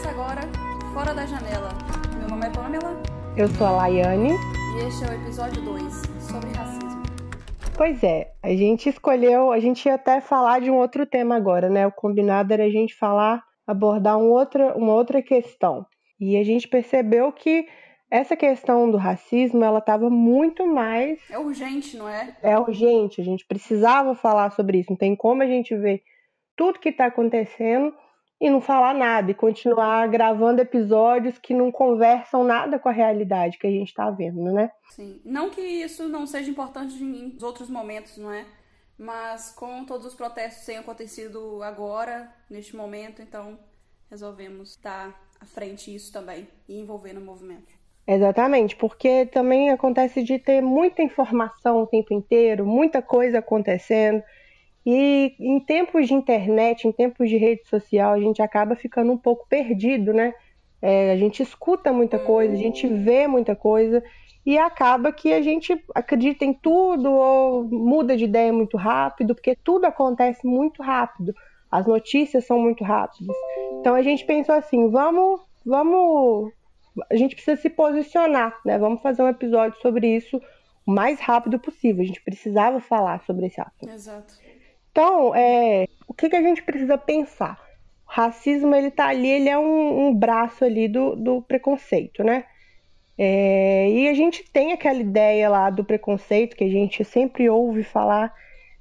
Começa agora Fora da Janela. Meu nome é Pamela. Eu sou a Laiane. E este é o episódio 2 sobre racismo. Pois é, a gente escolheu, a gente ia até falar de um outro tema agora, né? O combinado era a gente falar, abordar um outra, uma outra questão. E a gente percebeu que essa questão do racismo, ela estava muito mais. É urgente, não é? É urgente, a gente precisava falar sobre isso. Não tem como a gente ver tudo que está acontecendo e não falar nada e continuar gravando episódios que não conversam nada com a realidade que a gente está vendo, né? Sim. Não que isso não seja importante em outros momentos, não é? Mas com todos os protestos tenham acontecido agora, neste momento, então resolvemos estar à frente isso também e envolver no movimento. Exatamente, porque também acontece de ter muita informação o tempo inteiro, muita coisa acontecendo. E em tempos de internet, em tempos de rede social, a gente acaba ficando um pouco perdido, né? É, a gente escuta muita coisa, a gente vê muita coisa e acaba que a gente acredita em tudo ou muda de ideia muito rápido, porque tudo acontece muito rápido. As notícias são muito rápidas. Então a gente pensou assim, vamos, vamos a gente precisa se posicionar, né? Vamos fazer um episódio sobre isso o mais rápido possível. A gente precisava falar sobre esse assunto. Exato. Então, é, o que, que a gente precisa pensar? O racismo, ele tá ali, ele é um, um braço ali do, do preconceito, né? É, e a gente tem aquela ideia lá do preconceito que a gente sempre ouve falar,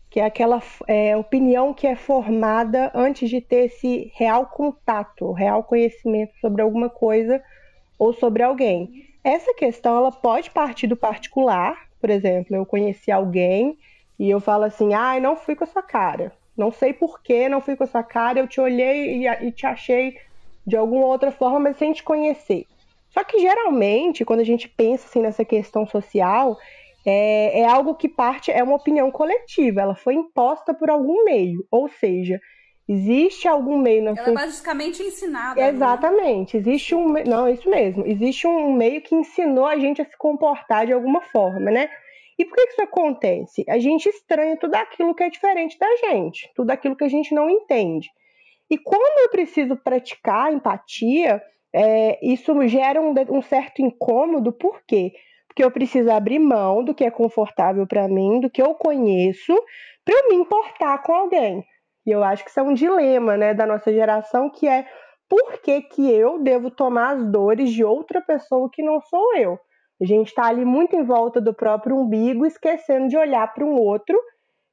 que é aquela é, opinião que é formada antes de ter esse real contato, real conhecimento sobre alguma coisa ou sobre alguém. Essa questão ela pode partir do particular, por exemplo, eu conheci alguém e eu falo assim, ai, ah, não fui com a sua cara. Não sei por que não fui com a sua cara, eu te olhei e, e te achei de alguma outra forma, mas sem te conhecer. Só que geralmente, quando a gente pensa assim, nessa questão social, é, é algo que parte, é uma opinião coletiva, ela foi imposta por algum meio. Ou seja, Existe algum meio na Ela sua... é basicamente ensinada. Né? Exatamente. Não? Existe um não, é isso mesmo. Existe um meio que ensinou a gente a se comportar de alguma forma, né? E por que isso acontece? A gente estranha tudo aquilo que é diferente da gente, tudo aquilo que a gente não entende. E quando eu preciso praticar empatia, é, isso gera um, um certo incômodo, por quê? Porque eu preciso abrir mão do que é confortável para mim, do que eu conheço, para eu me importar com alguém. E eu acho que isso é um dilema, né, da nossa geração, que é por que, que eu devo tomar as dores de outra pessoa que não sou eu? A gente está ali muito em volta do próprio umbigo, esquecendo de olhar para um outro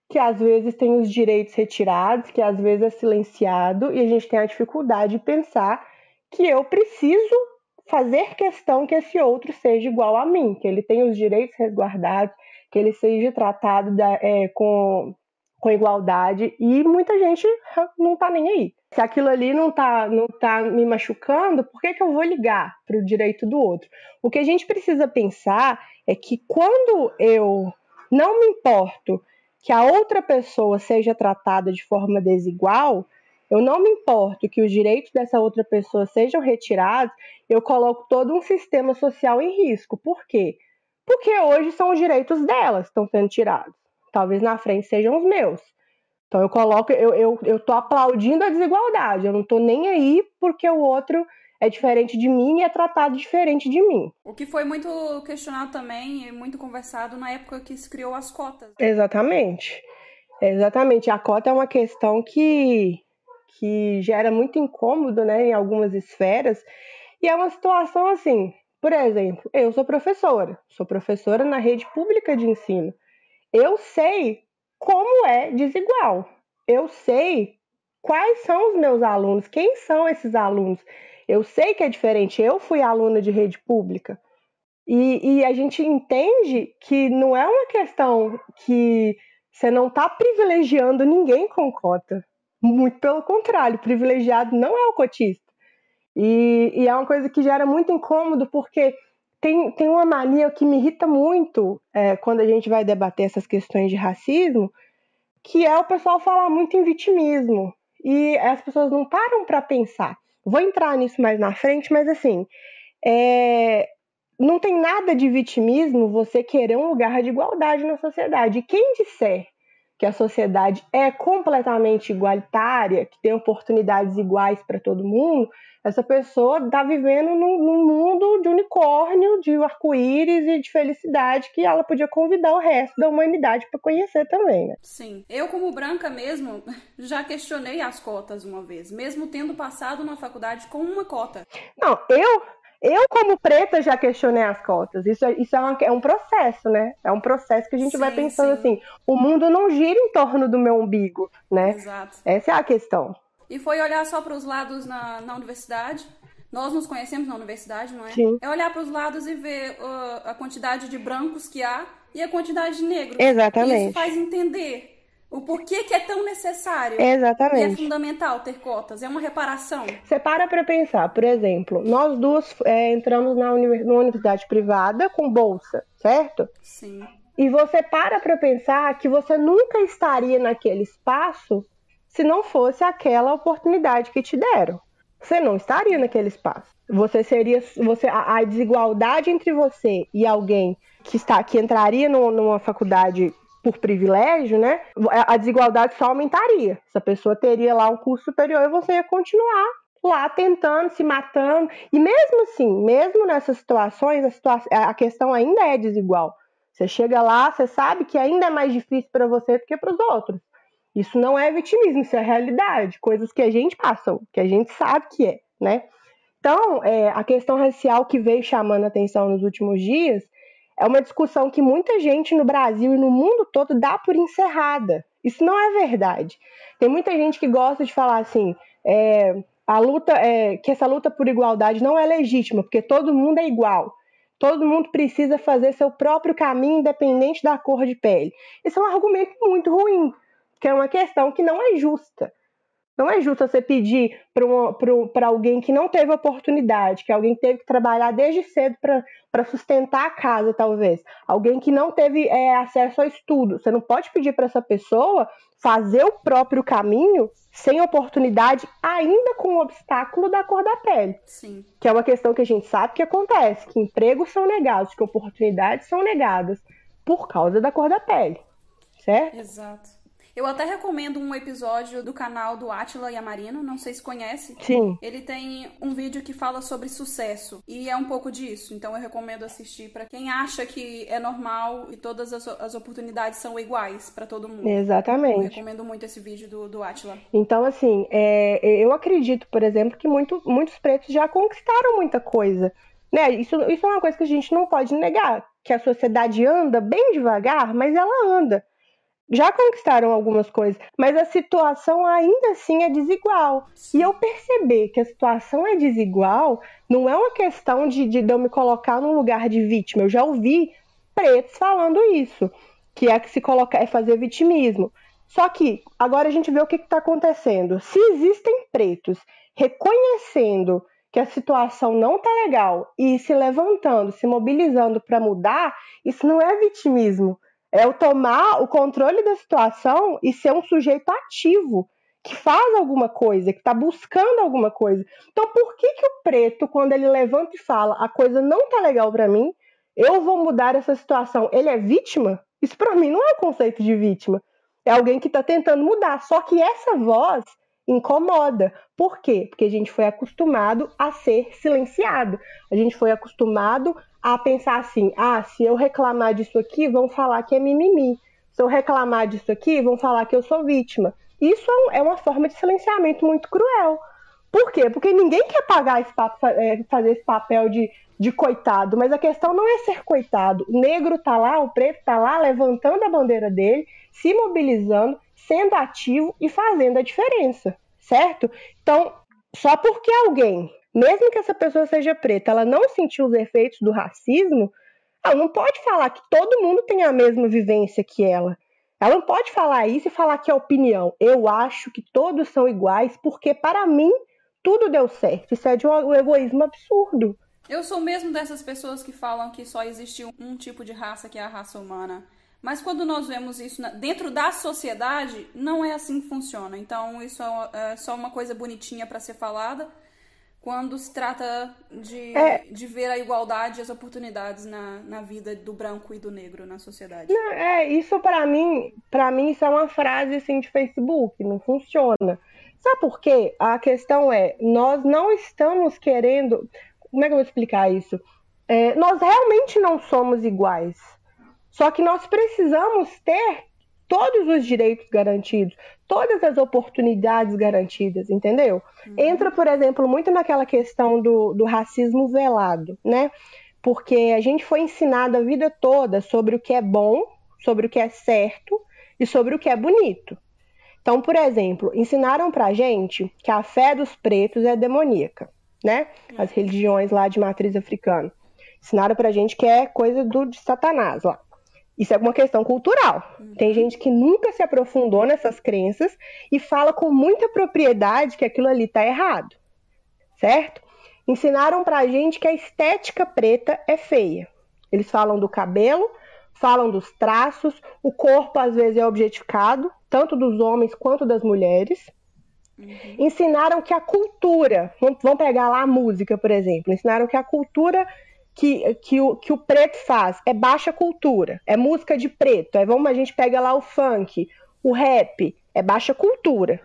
que às vezes tem os direitos retirados, que às vezes é silenciado, e a gente tem a dificuldade de pensar que eu preciso fazer questão que esse outro seja igual a mim, que ele tenha os direitos resguardados, que ele seja tratado da, é, com com igualdade e muita gente não tá nem aí. Se aquilo ali não tá, não tá me machucando, por que, que eu vou ligar para o direito do outro? O que a gente precisa pensar é que quando eu não me importo que a outra pessoa seja tratada de forma desigual, eu não me importo que os direitos dessa outra pessoa sejam retirados, eu coloco todo um sistema social em risco. Por quê? Porque hoje são os direitos delas que estão sendo tirados talvez na frente sejam os meus. Então eu coloco, eu, eu, eu tô aplaudindo a desigualdade, eu não tô nem aí porque o outro é diferente de mim e é tratado diferente de mim. O que foi muito questionado também e muito conversado na época que se criou as cotas. Exatamente. Exatamente. A cota é uma questão que, que gera muito incômodo né, em algumas esferas. E é uma situação assim, por exemplo, eu sou professora, sou professora na rede pública de ensino eu sei como é desigual. Eu sei quais são os meus alunos, quem são esses alunos. Eu sei que é diferente. Eu fui aluna de rede pública. E, e a gente entende que não é uma questão que você não está privilegiando ninguém com cota. Muito pelo contrário, privilegiado não é o cotista. E, e, é uma coisa que gera muito incômodo, porque tem, tem uma mania que me irrita muito é, quando a gente vai debater essas questões de racismo, que é o pessoal falar muito em vitimismo. E as pessoas não param para pensar. Vou entrar nisso mais na frente, mas assim, é, não tem nada de vitimismo você querer um lugar de igualdade na sociedade. E quem disser que a sociedade é completamente igualitária, que tem oportunidades iguais para todo mundo, essa pessoa está vivendo num, num, mundo de unicórnio, de arco-íris e de felicidade que ela podia convidar o resto da humanidade para conhecer também, né? Sim. Eu, como branca mesmo, já questionei as cotas uma vez, mesmo tendo passado na faculdade com uma cota. Não, eu eu, como preta, já questionei as cotas. Isso, é, isso é, uma, é um processo, né? É um processo que a gente sim, vai pensando sim. assim: o mundo não gira em torno do meu umbigo, né? Exato. Essa é a questão. E foi olhar só para os lados na, na universidade. Nós nos conhecemos na universidade, não é? Sim. É olhar para os lados e ver uh, a quantidade de brancos que há e a quantidade de negros. Exatamente. E isso faz entender o porquê que é tão necessário. Exatamente. E é fundamental ter cotas. É uma reparação. Você para para pensar, por exemplo, nós duas é, entramos na, univers numa universidade privada com bolsa, certo? Sim. E você para para pensar que você nunca estaria naquele espaço se não fosse aquela oportunidade que te deram. Você não estaria naquele espaço. Você seria, você a, a desigualdade entre você e alguém que está que entraria no, numa faculdade por privilégio, né? A desigualdade só aumentaria. Essa pessoa teria lá um curso superior e você ia continuar lá tentando, se matando. E mesmo assim, mesmo nessas situações, a, situação, a questão ainda é desigual. Você chega lá, você sabe que ainda é mais difícil para você do que para os outros. Isso não é vitimismo, isso é realidade, coisas que a gente passou, que a gente sabe que é, né? Então, é, a questão racial que veio chamando a atenção nos últimos dias é uma discussão que muita gente no Brasil e no mundo todo dá por encerrada. Isso não é verdade. Tem muita gente que gosta de falar assim, é, a luta, é, que essa luta por igualdade não é legítima, porque todo mundo é igual. Todo mundo precisa fazer seu próprio caminho, independente da cor de pele. Isso é um argumento muito ruim, que é uma questão que não é justa. Não é justo você pedir para alguém que não teve oportunidade, que alguém teve que trabalhar desde cedo para sustentar a casa, talvez. Alguém que não teve é, acesso ao estudo. Você não pode pedir para essa pessoa fazer o próprio caminho sem oportunidade, ainda com o obstáculo da cor da pele. Sim. Que é uma questão que a gente sabe que acontece, que empregos são negados, que oportunidades são negadas por causa da cor da pele. Certo? Exato. Eu até recomendo um episódio do canal do Atila Yamarino, não sei se conhece. Sim. Ele tem um vídeo que fala sobre sucesso e é um pouco disso. Então eu recomendo assistir para quem acha que é normal e todas as, as oportunidades são iguais para todo mundo. Exatamente. Eu recomendo muito esse vídeo do, do Atila. Então, assim, é, eu acredito, por exemplo, que muito, muitos pretos já conquistaram muita coisa. Né? Isso, isso é uma coisa que a gente não pode negar. Que a sociedade anda bem devagar, mas ela anda já conquistaram algumas coisas, mas a situação ainda assim é desigual. E eu perceber que a situação é desigual não é uma questão de, de eu me colocar num lugar de vítima. Eu já ouvi pretos falando isso, que é que se colocar é fazer vitimismo. Só que agora a gente vê o que está acontecendo. Se existem pretos reconhecendo que a situação não está legal e se levantando, se mobilizando para mudar, isso não é vitimismo é o tomar o controle da situação e ser um sujeito ativo, que faz alguma coisa, que está buscando alguma coisa. Então, por que, que o preto, quando ele levanta e fala a coisa não tá legal para mim, eu vou mudar essa situação, ele é vítima? Isso para mim não é o conceito de vítima. É alguém que está tentando mudar. Só que essa voz incomoda. Por quê? Porque a gente foi acostumado a ser silenciado. A gente foi acostumado a pensar assim: ah, se eu reclamar disso aqui, vão falar que é mimimi. Se eu reclamar disso aqui, vão falar que eu sou vítima. Isso é, é uma forma de silenciamento muito cruel. Por quê? Porque ninguém quer pagar esse papo, é, fazer esse papel de, de coitado, mas a questão não é ser coitado. O negro tá lá, o preto tá lá, levantando a bandeira dele, se mobilizando, sendo ativo e fazendo a diferença, certo? Então, só porque alguém mesmo que essa pessoa seja preta, ela não sentiu os efeitos do racismo, ela não pode falar que todo mundo tem a mesma vivência que ela. Ela não pode falar isso e falar que é opinião. Eu acho que todos são iguais porque, para mim, tudo deu certo. Isso é de um egoísmo absurdo. Eu sou mesmo dessas pessoas que falam que só existe um tipo de raça, que é a raça humana. Mas quando nós vemos isso dentro da sociedade, não é assim que funciona. Então, isso é, é só uma coisa bonitinha para ser falada quando se trata de, é. de ver a igualdade e as oportunidades na, na vida do branco e do negro na sociedade. Não, é, isso para mim, para mim isso é uma frase assim de Facebook, não funciona. Sabe por quê? A questão é, nós não estamos querendo, como é que eu vou explicar isso? É, nós realmente não somos iguais. Só que nós precisamos ter todos os direitos garantidos, todas as oportunidades garantidas, entendeu? Uhum. Entra, por exemplo, muito naquela questão do, do racismo velado, né? Porque a gente foi ensinado a vida toda sobre o que é bom, sobre o que é certo e sobre o que é bonito. Então, por exemplo, ensinaram pra gente que a fé dos pretos é demoníaca, né? As religiões lá de matriz africana. Ensinaram pra gente que é coisa do, de Satanás lá. Isso é uma questão cultural. Tem gente que nunca se aprofundou nessas crenças e fala com muita propriedade que aquilo ali está errado. Certo? Ensinaram pra gente que a estética preta é feia. Eles falam do cabelo, falam dos traços, o corpo às vezes é objetificado, tanto dos homens quanto das mulheres. Uhum. Ensinaram que a cultura, vamos pegar lá a música, por exemplo, ensinaram que a cultura que, que, o, que o preto faz é baixa cultura, é música de preto. Aí vamos, a gente pega lá o funk, o rap, é baixa cultura.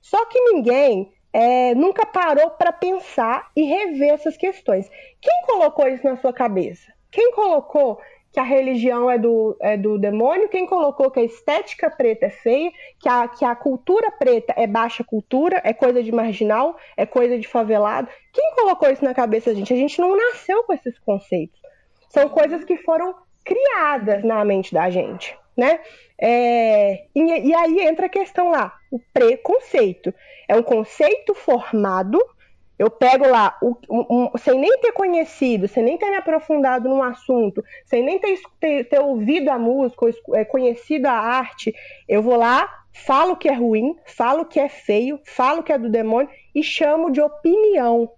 Só que ninguém é, nunca parou para pensar e rever essas questões. Quem colocou isso na sua cabeça? Quem colocou que a religião é do, é do demônio, quem colocou que a estética preta é feia, que a, que a cultura preta é baixa cultura, é coisa de marginal, é coisa de favelado. Quem colocou isso na cabeça da gente? A gente não nasceu com esses conceitos. São coisas que foram criadas na mente da gente, né? É, e, e aí entra a questão lá, o preconceito. É um conceito formado eu pego lá, um, um, sem nem ter conhecido, sem nem ter me aprofundado num assunto, sem nem ter, ter, ter ouvido a música, ou é, conhecido a arte, eu vou lá, falo que é ruim, falo que é feio, falo que é do demônio e chamo de opinião.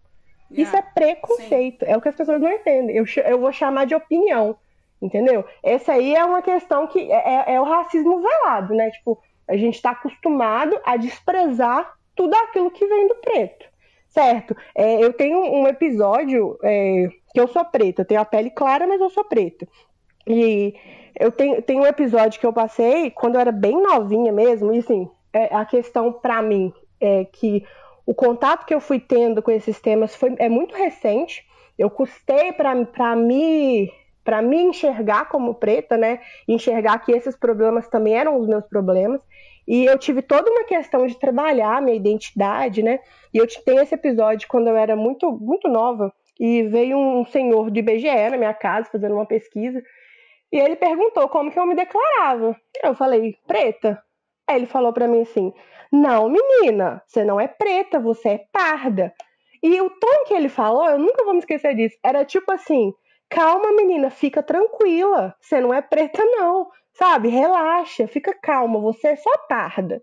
Yeah. Isso é preconceito, Sim. é o que as pessoas não entendem. Eu, eu vou chamar de opinião, entendeu? Essa aí é uma questão que é, é, é o racismo velado, né? Tipo, a gente está acostumado a desprezar tudo aquilo que vem do preto. Certo. É, eu tenho um episódio é, que eu sou preta, eu tenho a pele clara, mas eu sou preta. E eu tenho, tenho um episódio que eu passei quando eu era bem novinha mesmo, e assim, é, a questão para mim é que o contato que eu fui tendo com esses temas foi, é muito recente. Eu custei para me para me enxergar como preta, né? Enxergar que esses problemas também eram os meus problemas. E eu tive toda uma questão de trabalhar minha identidade, né? E eu tenho esse episódio quando eu era muito, muito nova, e veio um senhor do IBGE na minha casa fazendo uma pesquisa, e ele perguntou como que eu me declarava. Eu falei, preta. Aí ele falou para mim assim: Não, menina, você não é preta, você é parda. E o tom que ele falou, eu nunca vou me esquecer disso, era tipo assim: Calma, menina, fica tranquila, você não é preta, não sabe? Relaxa, fica calma, você é só parda.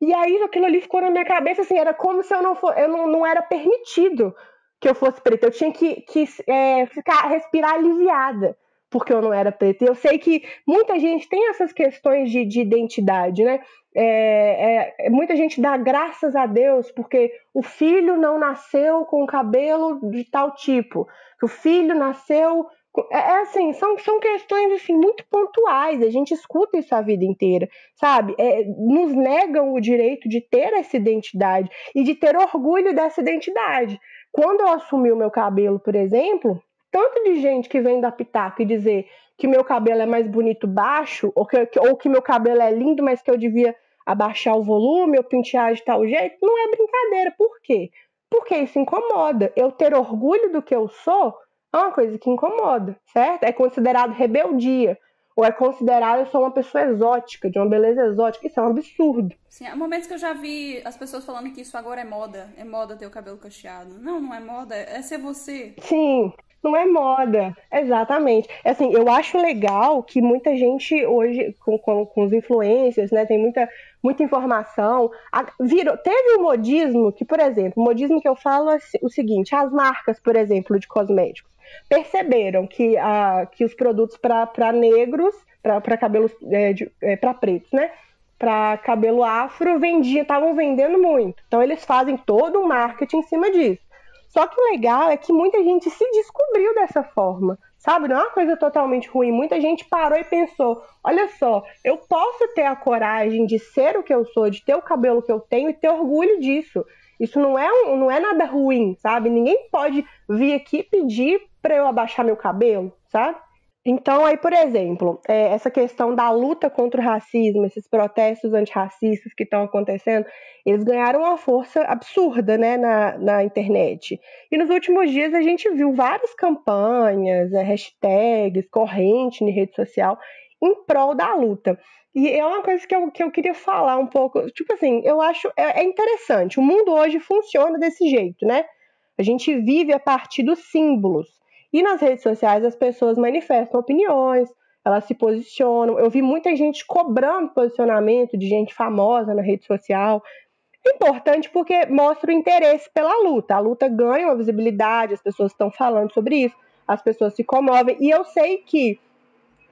E aí aquilo ali ficou na minha cabeça, assim, era como se eu não for, eu não, não era permitido que eu fosse preta. Eu tinha que, que é, ficar, respirar aliviada porque eu não era preta. Eu sei que muita gente tem essas questões de, de identidade, né? É, é, muita gente dá graças a Deus porque o filho não nasceu com cabelo de tal tipo, que o filho nasceu é, é assim, são, são questões assim, muito pontuais, a gente escuta isso a vida inteira, sabe? É, nos negam o direito de ter essa identidade e de ter orgulho dessa identidade. Quando eu assumi o meu cabelo, por exemplo, tanto de gente que vem da pitaco e dizer que meu cabelo é mais bonito baixo, ou que, ou que meu cabelo é lindo, mas que eu devia abaixar o volume ou pentear de tal jeito, não é brincadeira. Por quê? Porque isso incomoda. Eu ter orgulho do que eu sou é uma coisa que incomoda, certo? É considerado rebeldia. Ou é considerado eu sou uma pessoa exótica, de uma beleza exótica. Isso é um absurdo. Sim, há momentos que eu já vi as pessoas falando que isso agora é moda. É moda ter o cabelo cacheado. Não, não é moda. É ser você. Sim, não é moda. Exatamente. Assim, eu acho legal que muita gente hoje, com, com, com os influencers, né, tem muita, muita informação. A, virou, teve um modismo que, por exemplo, o modismo que eu falo é o seguinte: as marcas, por exemplo, de cosméticos perceberam que, a, que os produtos para negros, para cabelos é, é, para pretos, né? Para cabelo afro vendia, estavam vendendo muito. Então eles fazem todo um marketing em cima disso. Só que o legal é que muita gente se descobriu dessa forma, sabe? Não é uma coisa totalmente ruim. Muita gente parou e pensou: olha só, eu posso ter a coragem de ser o que eu sou, de ter o cabelo que eu tenho e ter orgulho disso. Isso não é, um, não é nada ruim, sabe? Ninguém pode vir aqui pedir para eu abaixar meu cabelo, sabe? Então, aí, por exemplo, é, essa questão da luta contra o racismo, esses protestos antirracistas que estão acontecendo, eles ganharam uma força absurda né, na, na internet. E nos últimos dias a gente viu várias campanhas, é, hashtags, corrente em rede social em prol da luta. E é uma coisa que eu, que eu queria falar um pouco. Tipo assim, eu acho é, é interessante. O mundo hoje funciona desse jeito, né? A gente vive a partir dos símbolos. E nas redes sociais as pessoas manifestam opiniões, elas se posicionam. Eu vi muita gente cobrando posicionamento de gente famosa na rede social. Importante porque mostra o interesse pela luta. A luta ganha uma visibilidade, as pessoas estão falando sobre isso, as pessoas se comovem. E eu sei que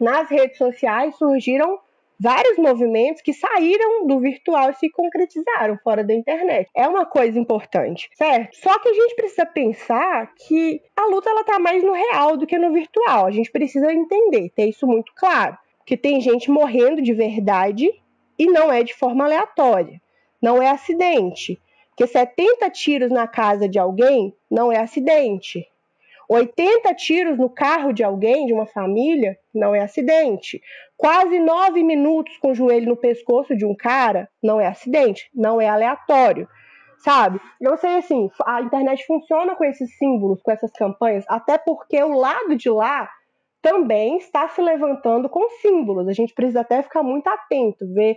nas redes sociais surgiram vários movimentos que saíram do virtual e se concretizaram fora da internet. É uma coisa importante, certo? Só que a gente precisa pensar que a luta ela tá mais no real do que no virtual. A gente precisa entender, ter isso muito claro, que tem gente morrendo de verdade e não é de forma aleatória. Não é acidente. Porque 70 tiros na casa de alguém não é acidente. 80 tiros no carro de alguém, de uma família, não é acidente. Quase nove minutos com o joelho no pescoço de um cara, não é acidente, não é aleatório. Sabe? Eu sei assim, a internet funciona com esses símbolos, com essas campanhas, até porque o lado de lá também está se levantando com símbolos. A gente precisa até ficar muito atento, ver,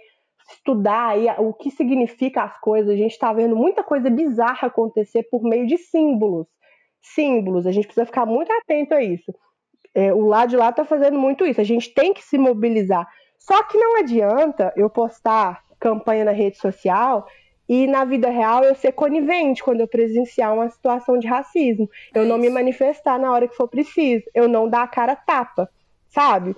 estudar aí o que significa as coisas. A gente está vendo muita coisa bizarra acontecer por meio de símbolos símbolos. A gente precisa ficar muito atento a isso. É, o lado de lá está fazendo muito isso. A gente tem que se mobilizar. Só que não adianta eu postar campanha na rede social e na vida real eu ser conivente quando eu presenciar uma situação de racismo. Eu não me manifestar na hora que for preciso. Eu não dar a cara tapa, sabe?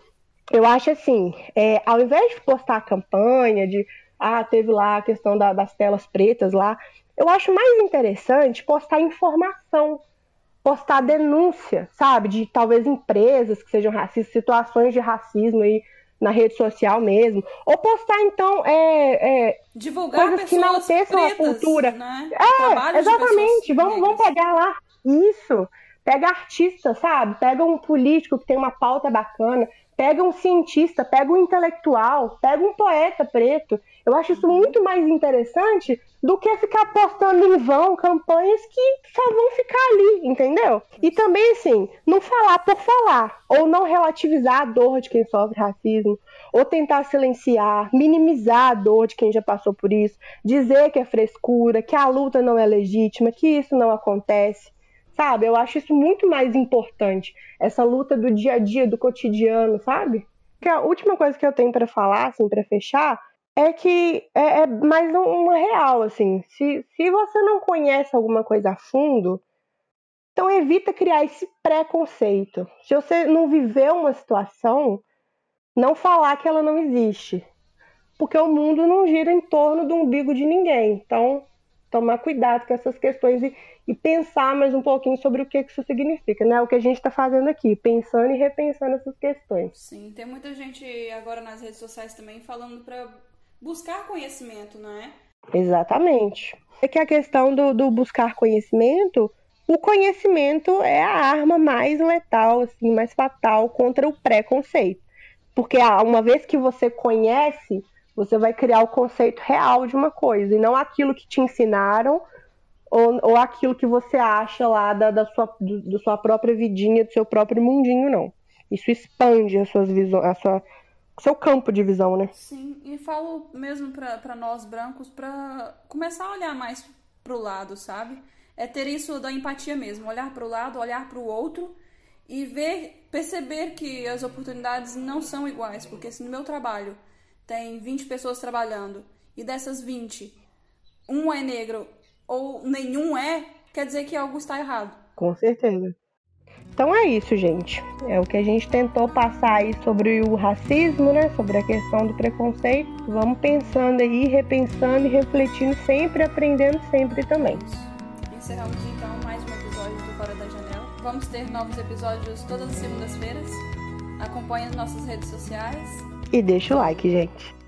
Eu acho assim, é, ao invés de postar a campanha de ah, teve lá a questão da, das telas pretas lá, eu acho mais interessante postar informação postar denúncia, sabe, de talvez empresas que sejam racistas, situações de racismo aí na rede social mesmo, ou postar então é, é divulgar coisas que enalteçam a cultura. Né? É, exatamente. Vamos, vamos pegar lá isso. Pega artista, sabe? Pega um político que tem uma pauta bacana, pega um cientista, pega um intelectual, pega um poeta preto. Eu acho isso muito mais interessante do que ficar postando em vão campanhas que só vão ficar ali, entendeu? E também, assim, não falar por falar, ou não relativizar a dor de quem sofre racismo, ou tentar silenciar, minimizar a dor de quem já passou por isso, dizer que é frescura, que a luta não é legítima, que isso não acontece. Sabe? Eu acho isso muito mais importante, essa luta do dia a dia, do cotidiano, sabe? Que a última coisa que eu tenho para falar, assim, para fechar, é que é, é mais uma real, assim. Se, se você não conhece alguma coisa a fundo, então evita criar esse preconceito. Se você não viveu uma situação, não falar que ela não existe. Porque o mundo não gira em torno do umbigo de ninguém. Então, tomar cuidado com essas questões e, e pensar mais um pouquinho sobre o que isso significa, né? O que a gente está fazendo aqui, pensando e repensando essas questões. Sim, tem muita gente agora nas redes sociais também falando para buscar conhecimento, não é? Exatamente. É que a questão do, do buscar conhecimento, o conhecimento é a arma mais letal, assim, mais fatal contra o preconceito. Porque uma vez que você conhece, você vai criar o conceito real de uma coisa, e não aquilo que te ensinaram ou, ou aquilo que você acha lá da, da, sua, do, da sua própria vidinha, do seu próprio mundinho, não. Isso expande as suas visões, a sua seu campo de visão, né? Sim, e falo mesmo para nós brancos para começar a olhar mais pro lado, sabe? É ter isso da empatia mesmo, olhar para o lado, olhar para o outro e ver, perceber que as oportunidades não são iguais, porque se no meu trabalho tem 20 pessoas trabalhando e dessas 20, um é negro ou nenhum é, quer dizer que algo está errado. Com certeza. Então é isso, gente. É o que a gente tentou passar aí sobre o racismo, né? Sobre a questão do preconceito. Vamos pensando aí, repensando e refletindo sempre, aprendendo sempre também. Encerramos então mais um episódio Vamos ter novos episódios todas as segundas-feiras. Acompanhe as nossas redes sociais. E deixa o like, gente.